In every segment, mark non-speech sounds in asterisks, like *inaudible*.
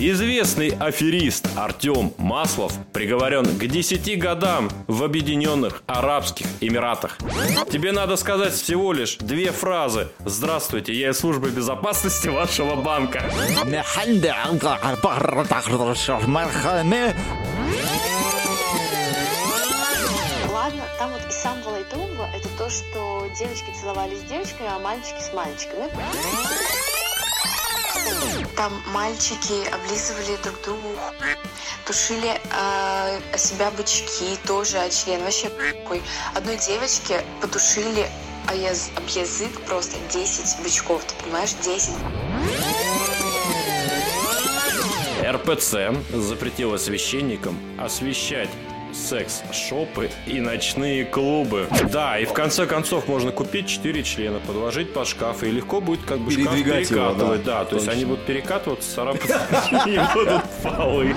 Известный аферист Артем Маслов приговорен к 10 годам в Объединенных Арабских Эмиратах. Тебе надо сказать всего лишь две фразы. Здравствуйте, я из службы безопасности вашего банка. Ладно, там вот из самого лайтового это то, что девочки целовались с девочками, а мальчики с мальчиками. Там мальчики облизывали друг другу, тушили э, себя бычки, тоже о член. Вообще какой. Одной девочке потушили о яз- об язык просто 10 бычков, ты понимаешь, 10. РПЦ запретила священникам освещать секс-шопы и ночные клубы. Да, и в конце концов можно купить 4 члена, подложить под шкаф, и легко будет как бы шкаф Передвигать его, перекатывать. да, да, то есть они будут перекатываться, царапаться, *laughs* и будут полы.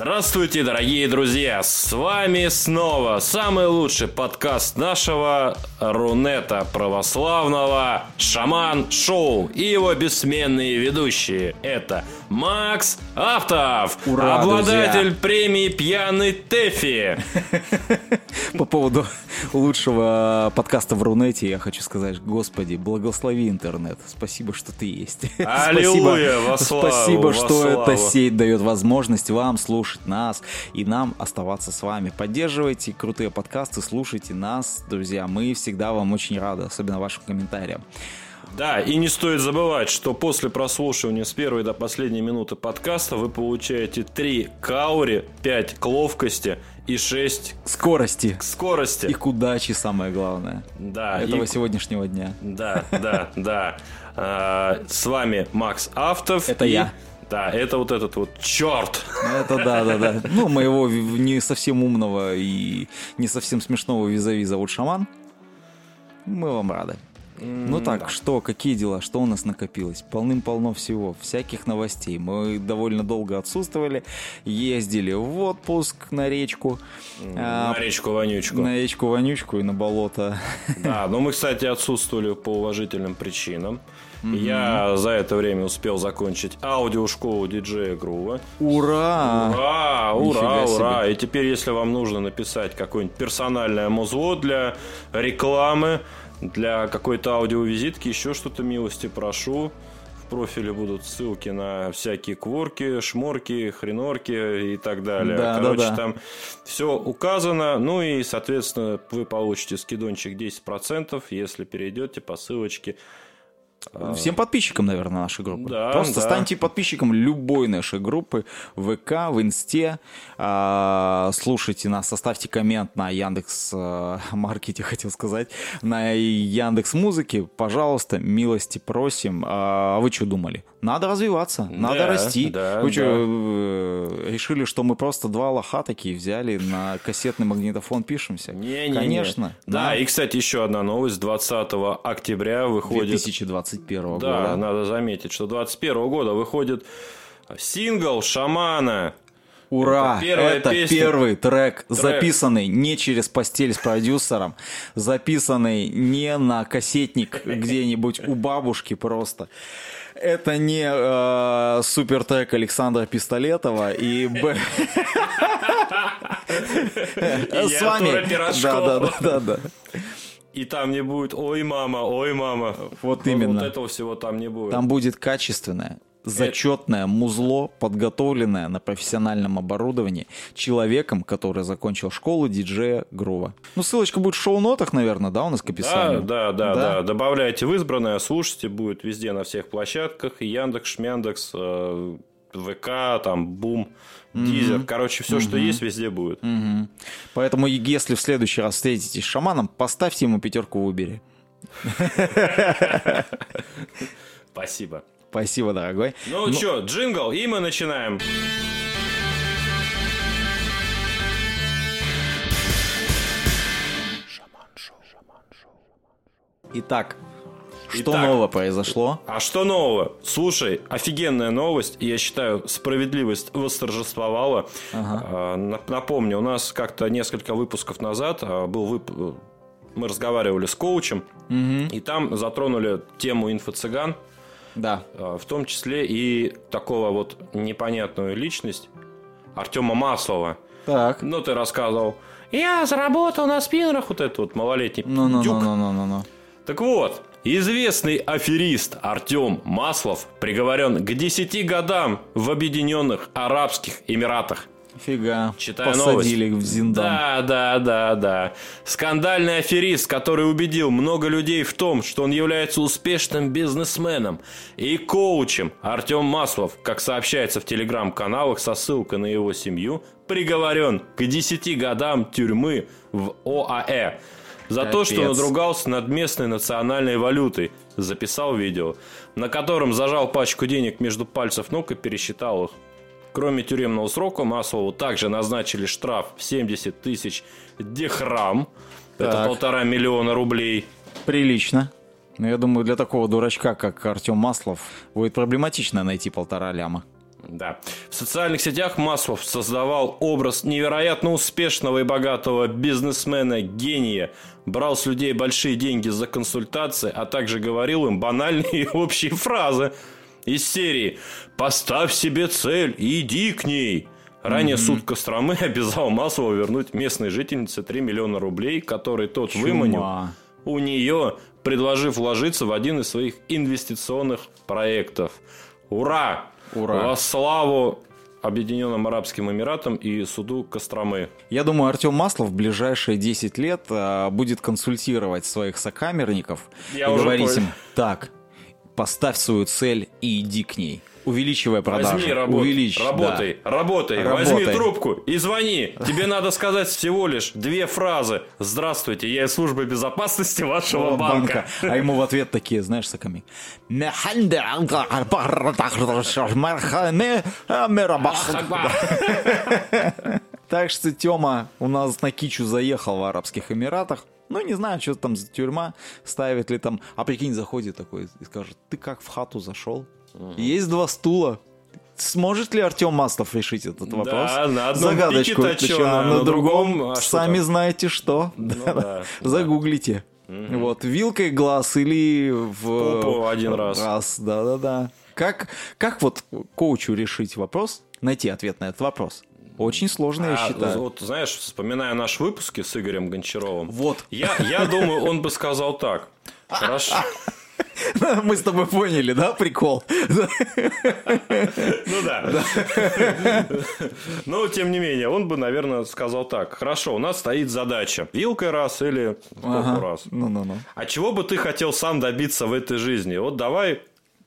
Здравствуйте, дорогие друзья! С вами снова самый лучший подкаст нашего Рунета православного Шаман Шоу и его бессменные ведущие. Это Макс Автов, Ура, обладатель друзья! премии Пьяный Тэфи. *laughs* По поводу *laughs* лучшего подкаста в Рунете я хочу сказать, господи, благослови интернет. Спасибо, что ты есть. *laughs* Аллилуйя, во славу, Спасибо, во что славу. эта сеть дает возможность вам слушать нас и нам оставаться с вами. Поддерживайте крутые подкасты, слушайте нас, друзья. Мы всегда вам очень рады, особенно вашим комментариям. Да, и не стоит забывать, что после прослушивания с первой до последней минуты подкаста вы получаете 3 каури, 5 к ловкости и 6 Скорости к скорости. и к удаче самое главное Да, этого и- сегодняшнего дня. Да, да, да. А, С вами Макс Автов. Это я. Да, это вот этот вот черт. Это да, да, да. Ну, моего не совсем умного и не совсем смешного визави зовут Шаман. Мы вам рады. Ну так, что, какие дела, что у нас накопилось? Полным-полно всего, всяких новостей. Мы довольно долго отсутствовали, ездили в отпуск на речку, а, На речку Вонючку. на речку Вонючку и на болото. Да, *laughs* но мы, кстати, отсутствовали по уважительным причинам. Я за это время успел закончить аудиошколу диджея Грува. Ура! Ура, ура, Нифига себе. ура. И теперь, если вам нужно написать какое-нибудь персональное музло для рекламы, для какой-то аудиовизитки, еще что-то, милости прошу. В профиле будут ссылки на всякие кворки, шморки, хренорки и так далее. Да, да, Короче, да. там все указано. Ну и, соответственно, вы получите скидончик 10%, если перейдете по ссылочке Э, Всем подписчикам, наверное, нашей группы. Да, Просто да. станьте подписчиком любой нашей группы в ВК, в Инсте. А, слушайте нас, оставьте коммент на Яндекс э, Маркете, *laughs* хотел сказать, на Яндекс Музыке. Пожалуйста, милости просим. А вы что думали? Надо развиваться, надо расти. Да, вы что, да. Э, решили, что мы просто два лоха такие взяли на кассетный магнитофон пишемся? Не, не, Конечно. Не. Да, да, и, кстати, еще одна новость. 20 октября выходит... 2020 21 года. Да, надо заметить, что 21 года выходит сингл «Шамана». Ура! Это, первая это песня. первый трек, трек, записанный не через постель с продюсером, записанный не на кассетник где-нибудь у бабушки просто. Это не э, супер трек Александра Пистолетова и Б. С вами. Да, да, да, да. И там не будет «Ой, мама, ой, мама». Вот именно. Вот этого всего там не будет. Там будет качественное, зачетное музло, подготовленное на профессиональном оборудовании человеком, который закончил школу диджея Грува. Ну, ссылочка будет в шоу-нотах, наверное, да, у нас к Да, описанию? да, да, да, Добавляйте в избранное, слушайте, будет везде на всех площадках. И Яндекс, Шмяндекс, э, ВК, там, Бум, Дизер. Короче, все, что есть, везде будет. Мгм. Поэтому, если в следующий раз встретитесь с шаманом, поставьте ему пятерку в Убере. Спасибо. Спасибо, дорогой. Ну, что, джингл, и мы начинаем. Итак, что Итак. нового произошло? А что нового? Слушай, офигенная новость. Я считаю, справедливость восторжествовала. А, нап- Напомню, у нас как-то несколько выпусков назад а, был вып- мы разговаривали с коучем, и там затронули тему инфо-цыган, Да. а, в том числе и такого вот непонятную личность Артема Маслова. Так. Ну, ты рассказывал, я заработал на спиннерах, вот этот вот малолетний Ну, ну, дюк. ну, ну, ну, ну, ну. Так вот, известный аферист Артем Маслов приговорен к 10 годам в Объединенных Арабских Эмиратах. Фига. Читаю Посадили новость. в Зиндан. Да, да, да, да. Скандальный аферист, который убедил много людей в том, что он является успешным бизнесменом и коучем. Артем Маслов, как сообщается в телеграм-каналах со ссылкой на его семью, приговорен к 10 годам тюрьмы в ОАЭ. За то, что Капец. надругался над местной национальной валютой. Записал видео, на котором зажал пачку денег между пальцев ног и пересчитал их. Кроме тюремного срока, Маслову также назначили штраф в 70 тысяч дихрам. Это Так. полтора миллиона рублей. Прилично. Но я думаю, для такого дурачка, как Артем Маслов, будет проблематично найти полтора ляма. Да. В социальных сетях Маслов создавал образ невероятно успешного и богатого бизнесмена-гения, брал с людей большие деньги за консультации, а также говорил им банальные и общие фразы из серии «Поставь себе цель и иди к ней». Ранее суд Костромы *laughs* обязал Маслова вернуть местной жительнице 3 миллиона рублей, которые тот выманил Чума. у нее, предложив вложиться в один из своих инвестиционных проектов. Ура! Ура. Во славу Объединенным Арабским Эмиратам и суду Костромы. Я думаю, Артем Маслов в ближайшие 10 лет а, будет консультировать своих сокамерников Я и говорить понял. им, так, поставь свою цель и иди к ней. Увеличивая продажи. Возьми, работай, Увеличь, да. работай, работай, Работай. возьми трубку и звони. Тебе надо сказать всего лишь две фразы. Здравствуйте, я из службы безопасности вашего банка. А ему в ответ такие, знаешь, соками. Так что Тёма у нас на Кичу заехал в Арабских Эмиратах. Ну, не знаю, что там за тюрьма, ставит ли там. А прикинь, заходит такой и скажет, ты как в хату зашел? Есть два стула. Сможет ли Артем Маслов решить этот вопрос? на одном Загадочку. точёно, а на на другом, другом, а сами там? знаете что. да, да. Загуглите. Вот, вилкой глаз или в... Попу один раз. Раз, да-да-да. Как, как вот коучу решить вопрос, найти ответ на этот вопрос? Очень сложно, я А, считаю. вот знаешь, вспоминая наши выпуски с Игорем Гончаровым, Вот. я, я думаю, он бы сказал так. Хорошо. *laughs* *laughs* Мы с тобой поняли, да, прикол? Ну да. Но, тем не менее, он бы, наверное, сказал так. Хорошо, у нас стоит задача. Вилкой раз или Ага. раз. Ну-ну-ну. А чего бы ты хотел сам добиться в этой жизни? Вот давай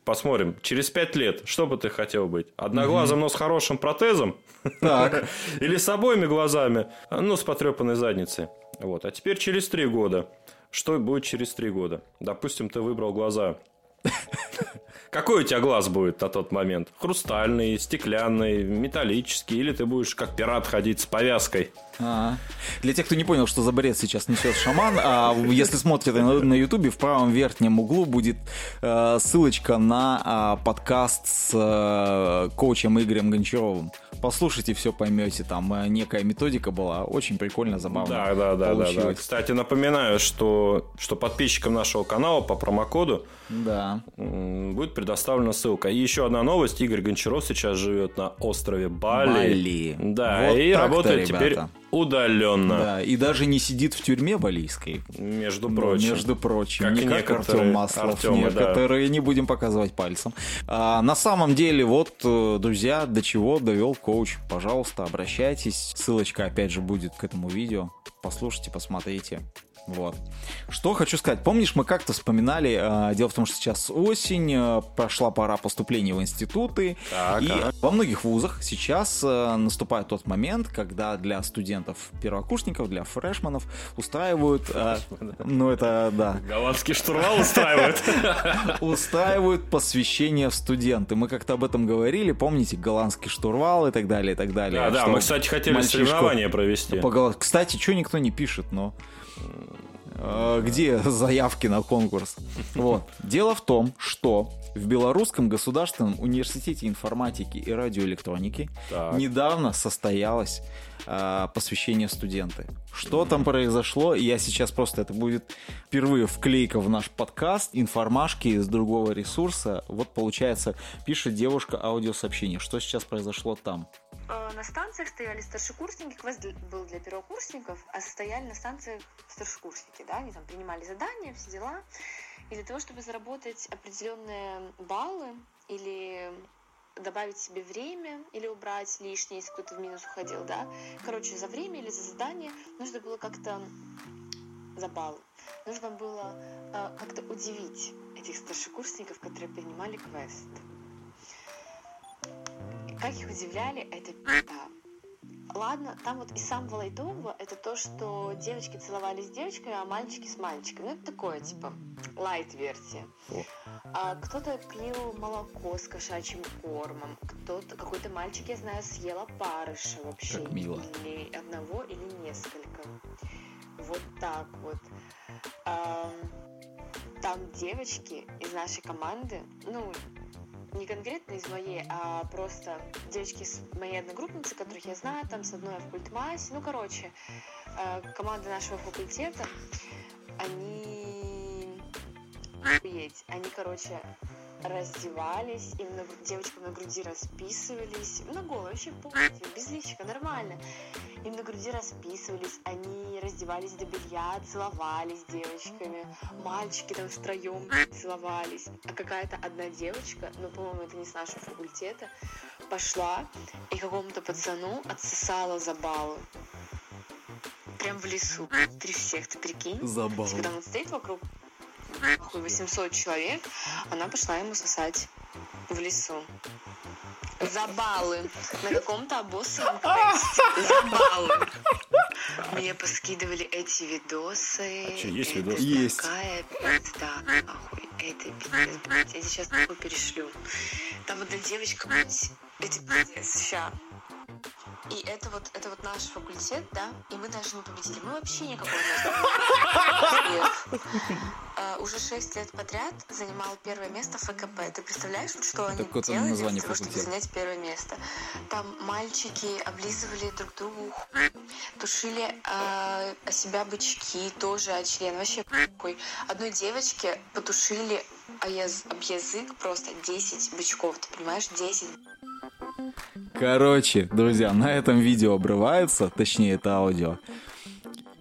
посмотрим. Через пять лет, что бы ты хотел быть? Одноглазым, но с хорошим протезом? Так. *laughs* Или с обоими глазами, ну, с потрепанной задницей. Вот. А теперь через три года. Что будет через три года? Допустим, ты выбрал глаза. Какой у тебя глаз будет на тот момент? Хрустальный, стеклянный, металлический? Или ты будешь как пират ходить с повязкой? Ага. Для тех, кто не понял, что за бред сейчас несет шаман, а если смотрите на, на ютубе, в правом верхнем углу будет э, ссылочка на а, подкаст с э, коучем Игорем Гончаровым. Послушайте, все поймете. Там э, некая методика была. Очень прикольно, забавно. Да, да, да, да, да. Кстати, напоминаю, что, что подписчикам нашего канала по промокоду Да. будет предоставлена ссылка. И еще одна новость. Игорь Гончаров сейчас живет на острове Бали. Бали. Да, Вот и работает теперь ребята. Удаленно. Да, и даже не сидит в тюрьме балийской. Между Ну, прочим. Между прочим, Как не как Артем Маслов, Артемы, да. некоторые не будем показывать пальцем. А, на самом деле, вот, э, друзья, до чего довел коуч. Пожалуйста, обращайтесь. Ссылочка, опять же, будет к этому видео. Послушайте, посмотрите. Вот. Что хочу сказать. Помнишь, мы как-то вспоминали, э, дело в том, что сейчас осень, э, прошла пора поступления в институты, Так, и ага. во многих вузах сейчас э, наступает тот момент, когда для студентов первокурсников, для фрешманов устраивают, э, ну это да, Голландский штурвал устраивает. *laughs* устраивают посвящение в студенты. Мы как-то об этом говорили, помните, голландский штурвал и так далее, и так далее. Да, да, мы, кстати, хотели соревнования провести. Кстати, что никто не пишет, но где *laughs* заявки на конкурс. Вот. Дело в том, что в Белорусском государственном университете информатики и радиоэлектроники Так. недавно состоялось э, посвящение студенты. Что там произошло? Я сейчас просто, это будет впервые вклейка в наш подкаст, информашки из другого ресурса. Вот получается, пишет девушка аудиосообщение. Что сейчас произошло там? Э, На станциях стояли старшекурсники, квест был для первокурсников, а стояли на станциях старшекурсники, да, они там принимали задания, все дела. И для того, чтобы заработать определенные баллы или добавить себе время или убрать лишнее, если кто-то в минус уходил, да. Короче, за время или за задание нужно было как-то за баллы. Нужно было э, как-то удивить этих старшекурсников, которые принимали квест. Как их удивляли, это. Ладно, там вот и самого лайтового это то, что девочки целовались с девочками, а мальчики с мальчиками. Ну, это такое, типа, лайт-версия. А кто-то пил молоко с кошачьим кормом, кто-то, какой-то мальчик, я знаю, съел опарыша вообще. Как мило. Или одного, или несколько. Вот так вот. Ам, Там девочки из нашей команды, ну, не конкретно из моей, а просто девочки с моей одногруппницы, которых я знаю, там с одной в культмассе. Ну, короче, э, команда нашего факультета, они... Охуеть. Они, короче, раздевались, им на, девочкам на груди расписывались, на голову вообще полностью, без личика, нормально. Им на груди расписывались, они раздевались до белья, целовались с девочками, мальчики там втроем целовались. А какая-то одна девочка, ну, по-моему, это не с нашего факультета, пошла и какому-то пацану отсосала за баллы. Прям в лесу, при всех, ты прикинь? Забавно. Когда он стоит вокруг нахуй, 800 человек, она пошла ему сосать в лесу. За баллы. На каком-то обоссанном квесте. За баллы. Мне поскидывали эти видосы. Чё, есть Это видосы? Есть. Такая пизда, нахуй. Это пиздец, блядь. Я тебе сейчас такой перешлю. Там одна девочка, блядь, это пиздец, ща. И это вот, это вот наш факультет, да, и мы даже не победили. Мы вообще никакой не Э, Уже шесть лет подряд занимал первое место в ФКП. Ты представляешь, что они Так вот оно делали для того, чтобы занять первое место? Там мальчики облизывали друг другу тушили э, о себя бычки, тоже о член. Вообще похуй. Одной девочке потушили об язык просто 10 бычков. Ты понимаешь? 10 Короче, друзья, на этом видео обрывается, точнее, это аудио.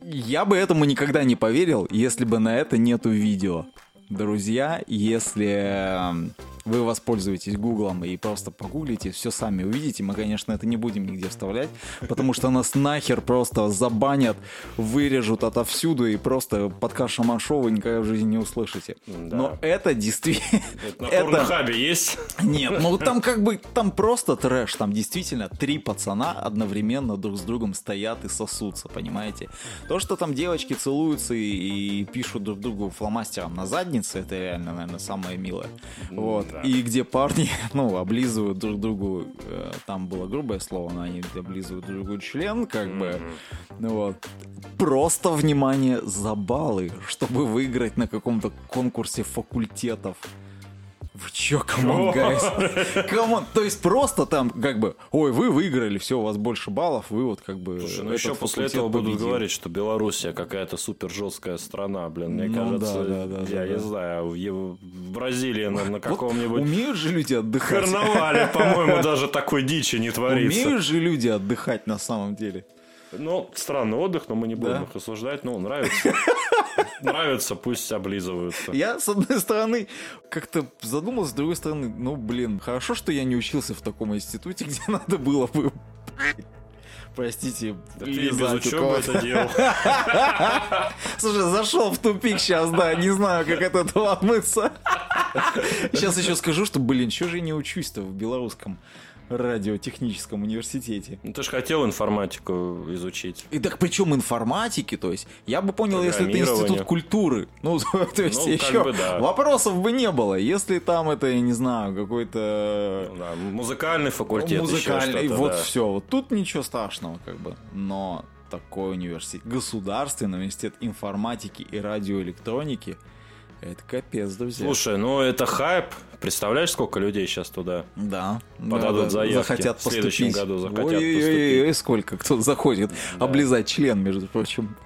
Я бы этому никогда не поверил, если бы на это нету видео. Друзья, если эм, вы воспользуетесь гуглом и просто погуглите, все сами увидите. Мы, конечно, это не будем нигде вставлять, потому что нас нахер просто забанят, вырежут отовсюду и просто подкаст Шаман Шоу вы никогда в жизни не услышите. Да. Но это действительно... Это на порнохабе есть? Нет, ну там как бы, там просто трэш, там действительно три пацана одновременно друг с другом стоят и сосутся, понимаете? То, что там девочки целуются и, и пишут друг другу фломастером на заднице, это реально, наверное, самое милое. Вот. Да. И где парни, *laughs* ну, облизывают друг другу, э, там было грубое слово, но они облизывают друг другу член, как бы, ну вот. Просто, внимание, за баллы, чтобы выиграть на каком-то конкурсе факультетов. Вы чё, come on, guys? *laughs* Come on, то есть просто там как бы, ой, вы выиграли, все, у вас больше баллов, вы вот как бы... Слушай, ну еще после этого будут победил. говорить, что Белоруссия какая-то супер жесткая страна, блин. Мне Ну кажется, да, да, да, я не знаю, в, Бразилии на, на *laughs* Вот каком-нибудь умеют же люди отдыхать. карнавале, по-моему, *laughs* даже такой дичи не творится. Умеют же люди отдыхать на самом деле. Ну, странный отдых, но мы не будем Да. их осуждать. Ну, нравится. *laughs* Нравится, пусть облизываются. Я, с одной стороны, как-то задумался, с другой стороны, ну, блин, хорошо, что я не учился в таком институте, *laughs* где надо было бы, простите, Да ты без учебы это делал. *laughs* Слушай, зашел в тупик сейчас, да, не знаю, как от этого отмыться. Сейчас еще скажу, что, блин, что же я не учусь-то в белорусском радиотехническом университете? Ну, ты же хотел информатику изучить. И так причем информатики, то есть, я бы понял, если это институт культуры. Ну, *laughs* то есть, Ну, еще бы да. вопросов бы не было. Если там это, я не знаю, какой-то Ну Да, музыкальный факультет, еще музыкальный, вот да. все. Вот тут ничего страшного, как бы. Но такой университет. Государственный университет информатики и радиоэлектроники. Это капец, друзья. Слушай, ну это хайп. Представляешь, сколько людей сейчас туда да, подадут да, заявки? захотят в следующем поступить. году захотят ой, поступить. ой, ой, сколько кто заходит облизать член, между прочим.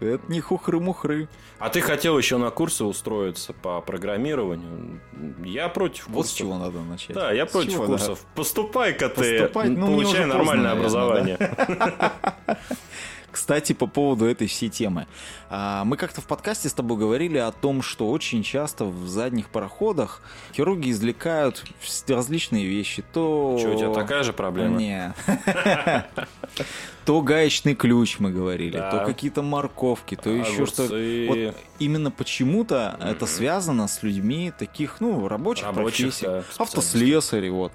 Это не хухры-мухры. А ты хотел еще на курсы устроиться по программированию? Я против Вот с курсов. чего надо начать. Да, я С против чего, да? курсов. Поступай-ка ты, Поступай, ну, получай уже поздно, нормальное наверное, образование. *laughs* Кстати, по поводу этой всей темы. А, Мы как-то в подкасте с тобой говорили о том, что очень часто в задних пароходах хирурги извлекают различные вещи. То... Что, у тебя такая же проблема? Не. *laughs* То гаечный ключ мы говорили, Да. то какие-то морковки, то еще что-то. Огурцы. Вот именно почему-то это связано с людьми таких, ну, рабочих, Рабочих, профессий. да. Автослесари, вот.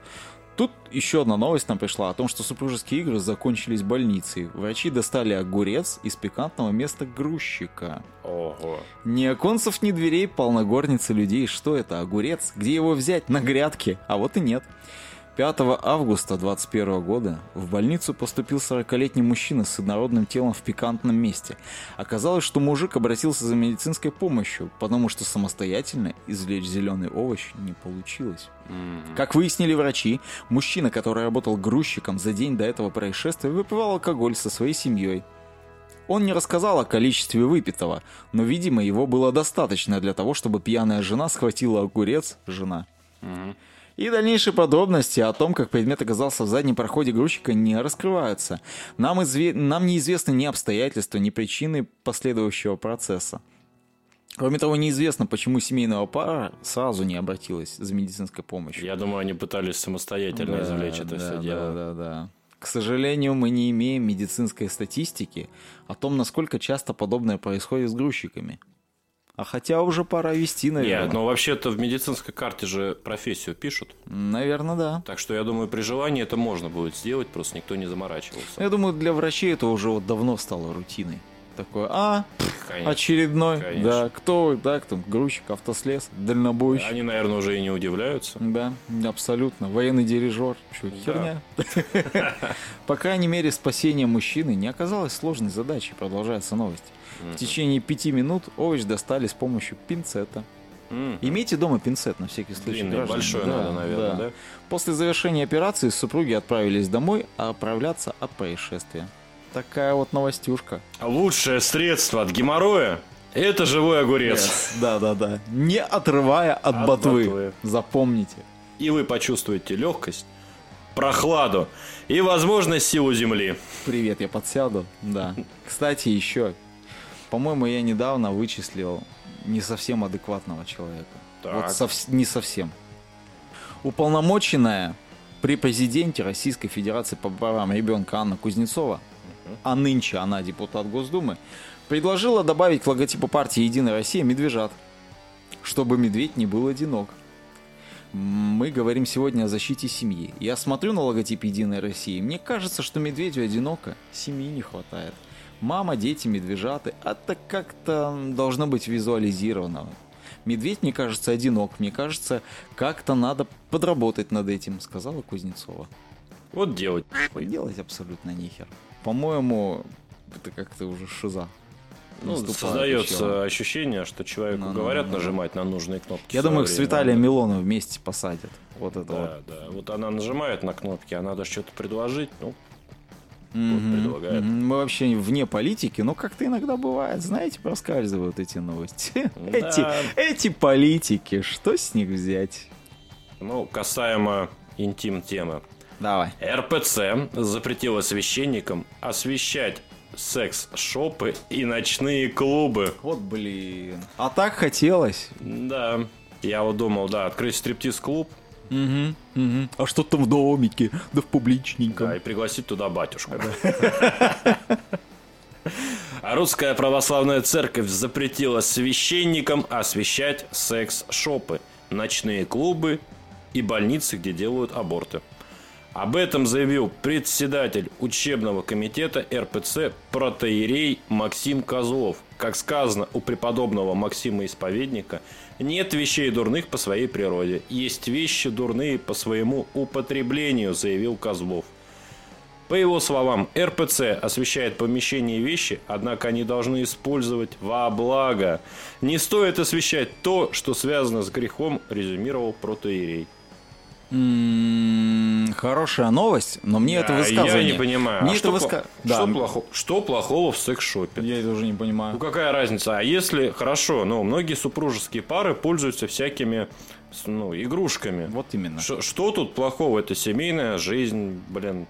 Тут еще одна новость нам пришла о том, что супружеские игры закончились больницей. Врачи достали огурец из пикантного места грузчика. Ого. Ни оконцев, ни дверей, полногорницы людей. Что это, огурец? Где его взять? На грядке. А вот и нет. 5 августа 2021 года в больницу поступил 40-летний мужчина с инородным телом в пикантном месте. Оказалось, что мужик обратился за медицинской помощью, потому что самостоятельно извлечь зеленый овощ не получилось. Как выяснили врачи, мужчина, который работал грузчиком за день до этого происшествия, выпивал алкоголь со своей семьей. Он не рассказал о количестве выпитого, но, видимо, его было достаточно для того, чтобы пьяная жена схватила огурец, жена. И дальнейшие подробности о том, как предмет оказался в заднем проходе грузчика, не раскрываются. Нам, изве- Нам неизвестны ни обстоятельства, ни причины последующего процесса. Кроме того, неизвестно, почему семейная пара сразу не обратилась за медицинской помощью. Я думаю, они пытались самостоятельно извлечь это да, все да, дело. Да, да, К сожалению, мы не имеем медицинской статистики о том, насколько часто подобное происходит с грузчиками. А хотя уже пора вести, наверное. Нет, но вообще-то в медицинской карте же профессию пишут. Наверное, да. Так что я думаю, при желании это можно будет сделать, просто никто не заморачивался. Я думаю, для врачей это уже вот давно стало рутиной. Такое, а, Конечно. очередной, Конечно. да, кто, вы, да, кто, грузчик, автослес, дальнобойщик. Они, наверное, уже и не удивляются. Да, абсолютно. Военный дирижер. Что, херня? По крайней мере, спасение мужчины не оказалось сложной задачей, продолжается новость. В течение пяти минут овощ достали с помощью пинцета. Имейте дома пинцет на всякий случай. Длинный, граждане. большой Да, надо, наверное, да? После завершения операции супруги отправились домой, а отправляться от происшествия. Такая вот новостюшка. Лучшее средство от геморроя – это живой огурец. Да, да, да. Не отрывая от, От ботвы. ботвы. Запомните. И вы почувствуете легкость, прохладу и, возможно, силу земли. Привет, я подсяду. Да. Кстати, еще. По-моему, я недавно вычислил не совсем адекватного человека. Так. Вот совс- не совсем. Уполномоченная при президенте Российской Федерации по правам ребенка Анна Кузнецова, а нынче она депутат Госдумы, предложила добавить к логотипу партии «Единая Россия» медвежат, чтобы медведь не был одинок. Мы говорим сегодня о защите семьи. Я смотрю на логотип «Единой России», мне кажется, что медведю одиноко, семьи не хватает. Мама, дети, медвежаты, это как-то должно быть визуализировано. Медведь, мне кажется, одинок. Мне кажется, как-то надо подработать над этим, сказала Кузнецова. Вот делать. Делать абсолютно нихер. По-моему, это как-то уже шиза. Ну, создается ощущение, что человеку Ну, ну, говорят ну, ну. нажимать на нужные кнопки. Я думаю, их с. Виталием Милоновым вместе посадят. Вот это вот. Да, да. Вот она нажимает на кнопки, а надо что-то предложить. Ну, предлагает. Мы вообще вне политики, но как-то иногда бывает, знаете, проскальзывают эти новости. *laughs* Эти, эти политики, что с них взять? ну, касаемо интим-темы. Давай. РПЦ запретила священникам освещать секс-шопы и ночные клубы. Вот блин. А так хотелось. Да. Я вот думал, да, открыть стриптиз-клуб, Угу, угу. А что там в домике? Да в публичненьком. да, и пригласить туда батюшку. А русская православная церковь запретила священникам освещать секс-шопы, ночные клубы и больницы, где делают аборты. Об этом заявил председатель учебного комитета РПЦ протеерей Максим Козлов. Как сказано у преподобного Максима Исповедника, нет вещей дурных по своей природе. Есть вещи дурные по своему употреблению, заявил Козлов. По его словам, РПЦ освещает помещения и вещи, однако они должны использовать во благо. Не стоит освещать то, что связано с грехом, резюмировал протоиерей. М, Хорошая новость, но мне это А высказывание... Я не понимаю. Мне а это что, выска- Да, что, плохо- что плохого в секс-шопе? Я это уже не понимаю. Ну какая разница? А если хорошо, ну многие супружеские пары пользуются всякими ну, игрушками. Вот именно. Ш- что тут плохого? Это семейная жизнь, блин.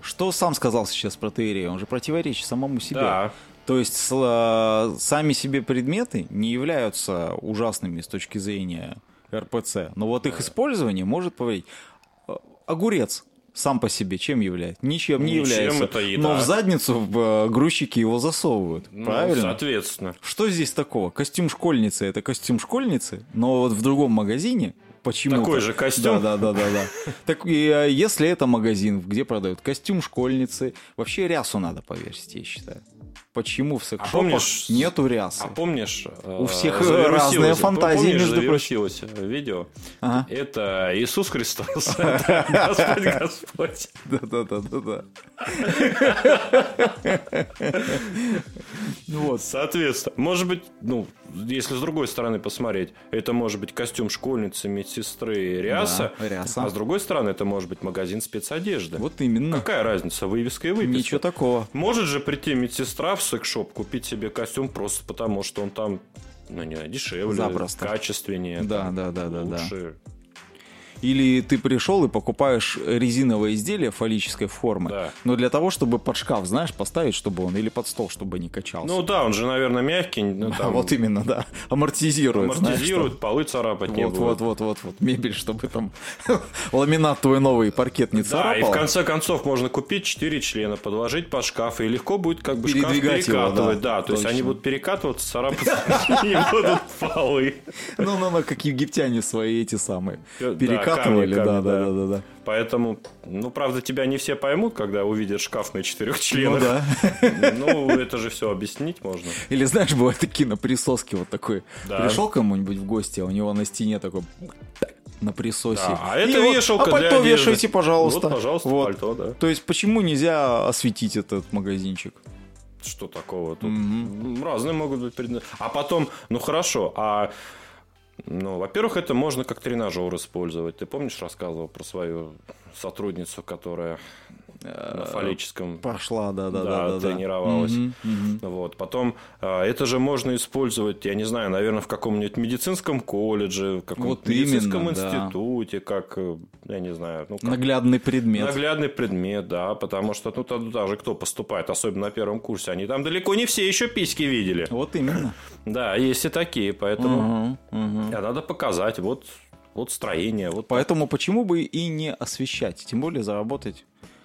Что сам сказал сейчас про Теорию? Он же противоречит самому себе. Да. То есть с- э, сами себе предметы не являются ужасными с точки зрения РПЦ, но вот их использование может повредить. Огурец сам по себе чем является? Ничем не Ничем, является. это еда. Но в задницу э, грузчики его засовывают. Ну, правильно? Соответственно. Что здесь такого? Костюм школьницы это костюм школьницы, но вот в другом магазине почему Такой же костюм. Да, да, да, да, да. *laughs* Так э, если это магазин, где продают костюм школьницы, вообще рясу надо повесить, я считаю. Почему в секс-шопах помнишь- нету рясы? А помнишь... У э, всех разные фантазии, помнишь, между прочим. видео? Ага. Это Иисус Христос. *laughs* Господь Господь. Да, да, да, да, да. Вот. Соответственно, может быть, ну, если с другой стороны посмотреть, это может быть костюм школьницы, медсестры, ряса, Да, ряса. а с другой стороны, это может быть магазин спецодежды. Вот именно. Какая разница, вывеска и выписка? Ничего такого. Может же прийти медсестра в секс-шоп, купить себе костюм просто потому, что он там, ну, не дешевле, Запросто. качественнее. Да, там, да, да, да, да. Или ты пришел и покупаешь резиновое изделие фаллической формы, Да. но для того, чтобы под шкаф, знаешь, поставить, чтобы он, или под стол, чтобы не качался. Ну да, он же, наверное, мягкий, ну, *laughs* там, вот именно, да. Амортизирует. знаешь, амортизирует, полы царапать что- не Вот, будет. вот, вот, вот, вот. Мебель, чтобы там *laughs* ламинат твой новый паркет не Да, царапал. и в конце концов можно купить 4 члена, подложить под шкаф, и легко будет как бы шкаф перекатывать. да, да, то есть они будут перекатываться, царапаться, *laughs* не будут полы. Ну, ну, ну, как египтяне свои эти самые. Да, Перекатывали, камни, да, да, да. да, да. Поэтому, ну, правда, тебя не все поймут, когда увидят шкаф на четырех Ну членах. да. *laughs* Ну, это же все объяснить можно. Или знаешь, бывают такие на присоске вот такой. Да. Пришел кому-нибудь в гости, а у него на стене такой на присосе. Да, а И это вот, вешалка а пальто для вешайте, пожалуйста. Вот, пожалуйста, Вот. пальто, да. То есть почему нельзя осветить этот магазинчик? Что такого тут? М, Разные могут быть предметы. А потом, ну хорошо, а ну, во-первых, это можно как тренажер использовать. Ты помнишь, рассказывал про свою сотрудницу, которая на фаллическом Прошла, да, да, да, да, да, да. тренировалась. Мгм, мгм. Вот. Потом а, это же можно использовать, я не знаю, наверное, в каком-нибудь медицинском колледже, в каком-то Вот медицинском именно, да. институте, как, э, я не знаю, ну, как Наглядный предмет. Наглядный предмет, да, потому что ну туда же кто поступает, особенно на первом курсе, они там далеко не все еще письки видели. Вот именно. Да, есть и такие, поэтому мгм. а надо показать, вот, вот строение, вот Поэтому почему бы и не освещать, тем более заработать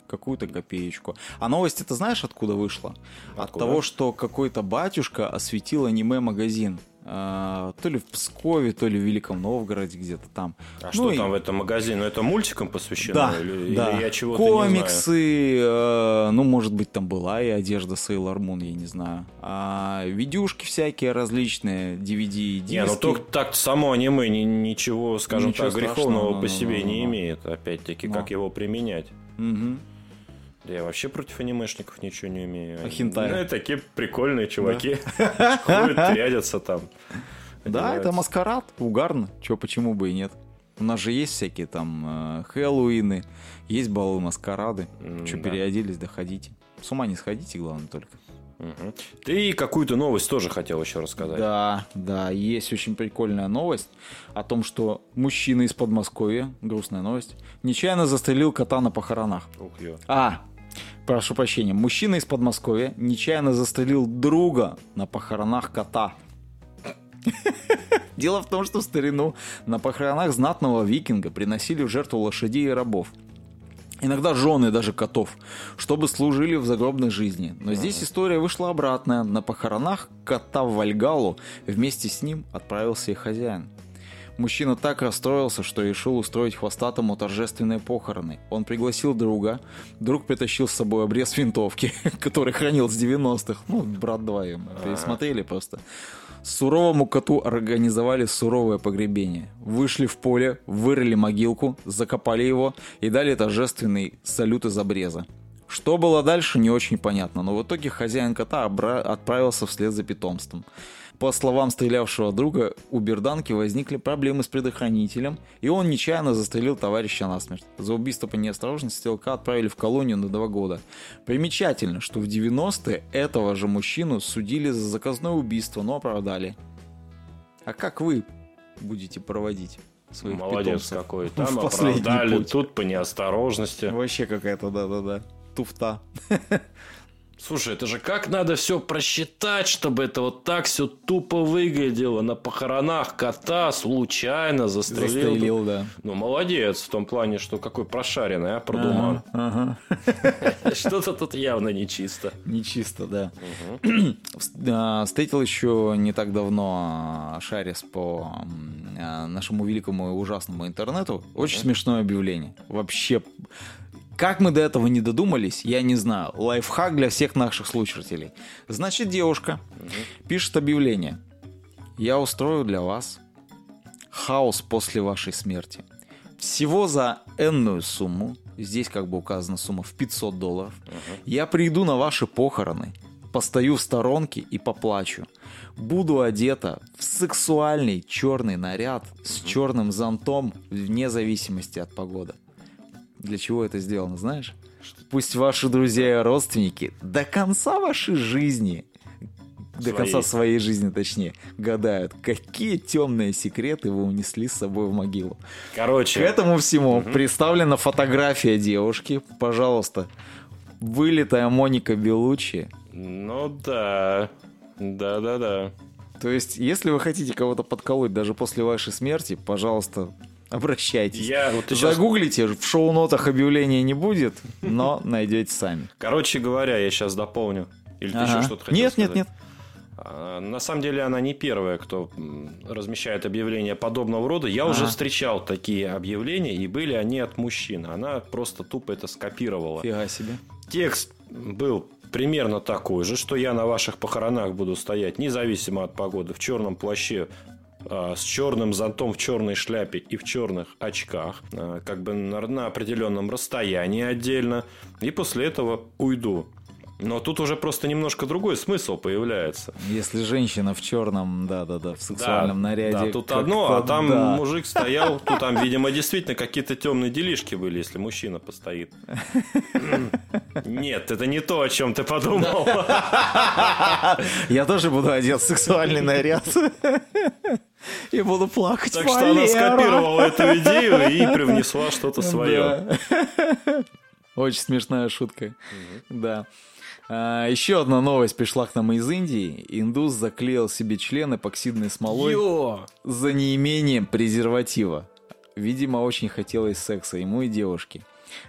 какую-то копеечку. А новость это знаешь откуда вышла? От Откуда? того, что какой-то батюшка осветил аниме-магазин. А, то ли в Пскове, то ли в Великом Новгороде, где-то там. А Ну что и- там в этом магазине? Ну, это мультикам посвящено? Да, или, да. или я чего-то не знаю? Комиксы, э, ну, может быть, там была и одежда Sailor Moon, я не знаю. А, видюшки всякие различные, DVD, диски. Не, ну только так само аниме ни- ничего, скажем Ничего так, греховного по ну, себе ну, не ну. имеет. Опять-таки, Ну. как его применять? Мгм. Да я вообще против анимешников ничего не умею. А хентай? Ну, такие прикольные чуваки. *laughs* Ходят, рядятся там. Да, это маскарад, угарно. Чё, почему бы и нет? У нас же есть всякие там э, Хэллоуины, есть балы маскарады. Че, да. переоделись, да ходите. С ума не сходите, главное только. Мгм. Ты какую-то новость тоже хотел еще рассказать. Да, да, есть очень прикольная новость о том, что мужчина из Подмосковья, грустная новость, нечаянно застрелил кота на похоронах. Ух, ё. А, прошу прощения, мужчина из Подмосковья нечаянно застрелил друга на похоронах кота. *laughs* Дело в том, что в старину на похоронах знатного викинга приносили в жертву лошадей и рабов. Иногда жены даже котов, чтобы служили в загробной жизни. Но здесь история вышла обратная. На похоронах кота в Вальгалу вместе с ним отправился и хозяин. Мужчина так расстроился, что решил устроить хвостатому торжественные похороны. Он пригласил друга. Друг притащил с собой обрез винтовки, *laughs* который хранил с 90-х. Ну, брат вдвоем. Пересмотрели просто. Суровому коту организовали суровое погребение. Вышли в поле, вырыли могилку, закопали его и дали торжественный салют из обреза. Что было дальше, не очень понятно, но в итоге хозяин кота отправился вслед за питомством. По словам стрелявшего друга, у Берданки возникли проблемы с предохранителем, и он нечаянно застрелил товарища насмерть. За убийство по неосторожности стрелка отправили в колонию на два года. Примечательно, что в 90-е этого же мужчину судили за заказное убийство, но оправдали. А как вы будете проводить своих Молодец питомцев какой. в Там последний оправдали, путь? тут по неосторожности. Вообще какая-то, да-да-да, туфта. *laughs* Слушай, это же как надо все просчитать, чтобы это вот так все тупо выглядело. На похоронах кота случайно застрелил. Застрелил, да. Ну, молодец в том плане, что какой прошаренный, а, продуман. Ага. *laughs* Что-то тут явно нечисто. Нечисто, да. А, Встретил еще не так давно а, Шарис по а, нашему великому и ужасному интернету. Очень смешное объявление. Вообще, как мы до этого не додумались, я не знаю. Лайфхак для всех наших слушателей. Значит, девушка пишет объявление. Я устрою для вас хаос после вашей смерти. Всего за энную сумму, здесь как бы указана сумма в 500 долларов, я приду на ваши похороны, постою в сторонке и поплачу. Буду одета в сексуальный черный наряд с черным зонтом вне зависимости от погоды. Для чего это сделано, знаешь? Пусть ваши друзья и родственники до конца вашей жизни, до Своей. конца своей жизни, точнее, гадают, какие темные секреты вы унесли с собой в могилу. К Короче, этому всему представлена фотография девушки. Пожалуйста, вылитая Моника Белучи. ну да. Да-да-да. То есть, если вы хотите кого-то подколоть даже после вашей смерти, пожалуйста, обращайтесь. Я вот щас- Загуглите, в шоу-нотах объявления не будет, но *laughs* найдете сами. Короче говоря, я сейчас дополню. Или ты Ага. еще что-то хотел Нет, сказать? нет, нет. А, На самом деле она не первая, кто размещает объявления подобного рода. Я уже Ага. встречал такие объявления, и были они от мужчин. Она просто тупо это скопировала. Фига себе. Текст был примерно такой же, что я на ваших похоронах буду стоять, независимо от погоды, в черном плаще, а, с черным зонтом в черной шляпе и в черных очках, а, как бы на, определенном расстоянии отдельно, и после этого уйду. Но тут уже просто немножко другой смысл появляется. Если женщина в черном, да-да-да, в сексуальном наряде. Да, тут одно, а там да. мужик стоял, тут там, *laughs* видимо, действительно какие-то темные делишки были, если мужчина постоит. *laughs* Нет, это не то, о чем ты подумал. *laughs* Я тоже буду одет в сексуальный наряд. И буду плакать. Так что она скопировала эту идею и привнесла что-то свое. Да. Очень смешная шутка. Да. А, еще одна новость пришла к нам из Индии. Индус заклеил себе член эпоксидной смолой Йо! за неимением презерватива. Видимо, очень хотелось секса ему и девушке.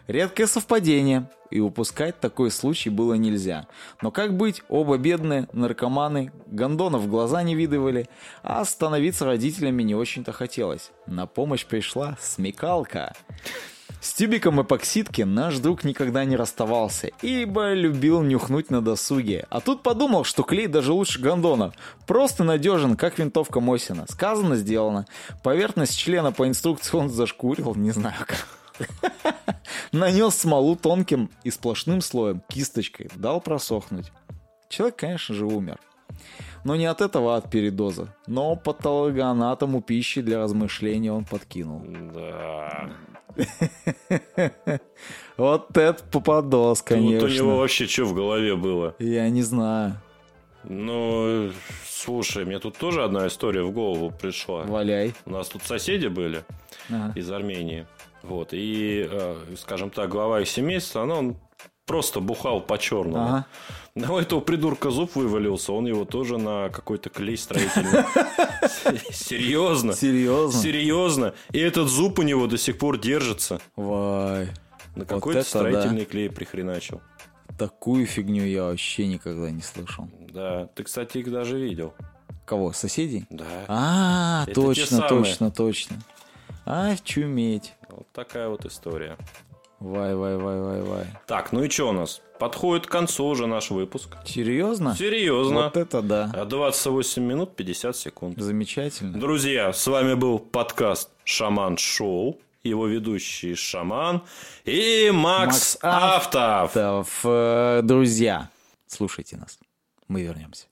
Редкое совпадение, и упускать такой случай было нельзя. Но как быть, оба бедные, наркоманы, гондонов глаза не видывали, а становиться родителями не очень-то хотелось. На помощь пришла смекалка. С тюбиком эпоксидки наш друг никогда не расставался, ибо любил нюхнуть на досуге. А тут подумал, что клей даже лучше гондона. Просто надежен, как винтовка Мосина. Сказано, сделано. Поверхность члена по инструкции он зашкурил, не знаю как. *laughs* Нанес смолу тонким и сплошным слоем, кисточкой, дал просохнуть. Человек, конечно же, умер. Но не от этого, а от передоза. Но патологоанатому пищи для размышления он подкинул. Да. *laughs* Вот это попадос, Вот у него конечно. вообще что в голове было? Я не знаю. Ну, слушай, мне тут тоже одна история в голову пришла. Валяй. У нас тут соседи были Ага. из Армении. Вот. И, э, скажем так, глава их семейства, ну, он просто бухал по-черному. Ага. Но *laughs* у этого придурка зуб вывалился, он его тоже на какой-то клей строительный. *laughs* Серьезно? Серьезно? Серьезно. И этот зуб у него до сих пор держится. Вай. На какой-то строительный клей прихреначил. Такую фигню я вообще никогда не слышал. Да. Ты, кстати, их даже видел. Кого? Соседей? Да. А, точно, точно, точно. А, чуметь. Вот такая вот история. Вай, вай, вай, вай, вай. Так, ну и что у нас? Подходит к концу уже наш выпуск. Серьезно? Серьезно. Вот это да. А 28 минут 50 секунд. Замечательно. Друзья, с вами был подкаст Шаман Шоу. его ведущий Шаман и Макс, Макс Автов. Автов. Э, Друзья, слушайте нас. Мы вернемся.